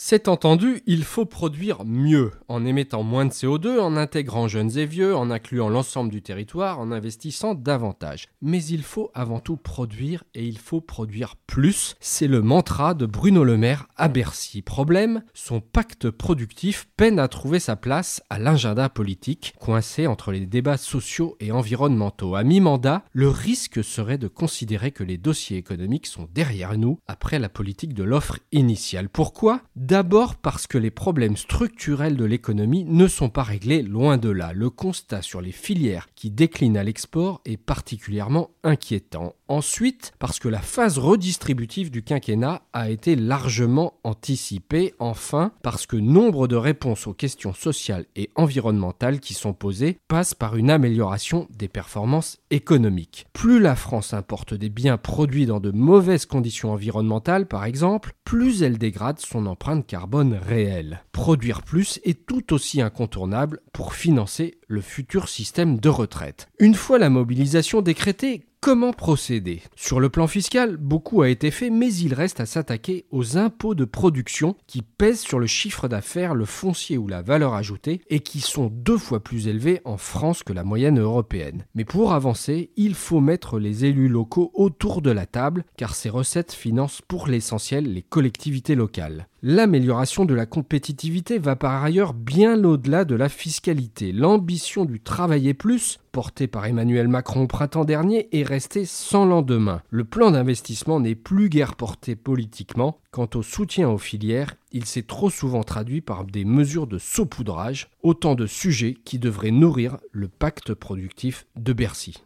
C'est entendu, il faut produire mieux, en émettant moins de CO2, en intégrant jeunes et vieux, en incluant l'ensemble du territoire, en investissant davantage. Mais il faut avant tout produire et il faut produire plus. C'est le mantra de Bruno Le Maire à Bercy. Problème, son pacte productif peine à trouver sa place à l'agenda politique, coincé entre les débats sociaux et environnementaux. À mi-mandat, le risque serait de considérer que les dossiers économiques sont derrière nous après la politique de l'offre initiale. Pourquoi? D'abord parce que les problèmes structurels de l'économie ne sont pas réglés loin de là. Le constat sur les filières qui déclinent à l'export est particulièrement inquiétant. Ensuite, parce que la phase redistributive du quinquennat a été largement anticipée. Enfin, parce que nombre de réponses aux questions sociales et environnementales qui sont posées passent par une amélioration des performances économiques. Plus la France importe des biens produits dans de mauvaises conditions environnementales, par exemple, plus elle dégrade son empreinte carbone réelle. Produire plus est tout aussi incontournable pour financer le futur système de retraite. Une fois la mobilisation décrétée, Comment procéder? Sur le plan fiscal, beaucoup a été fait, mais il reste à s'attaquer aux impôts de production qui pèsent sur le chiffre d'affaires, le foncier ou la valeur ajoutée et qui sont deux fois plus élevés en France que la moyenne européenne. Mais pour avancer, il faut mettre les élus locaux autour de la table car ces recettes financent pour l'essentiel les collectivités locales. L'amélioration de la compétitivité va par ailleurs bien au-delà de la fiscalité. L'ambition du travailler plus, portée par Emmanuel Macron au printemps dernier, est restée sans lendemain. Le plan d'investissement n'est plus guère porté politiquement. Quant au soutien aux filières, il s'est trop souvent traduit par des mesures de saupoudrage, autant de sujets qui devraient nourrir le pacte productif de Bercy.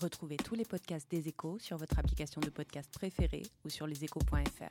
Retrouvez tous les podcasts des échos sur votre application de podcast préférée ou sur leséchos.fr.